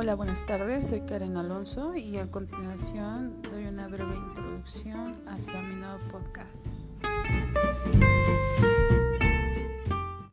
Hola, buenas tardes. Soy Karen Alonso y a continuación doy una breve introducción hacia mi nuevo podcast.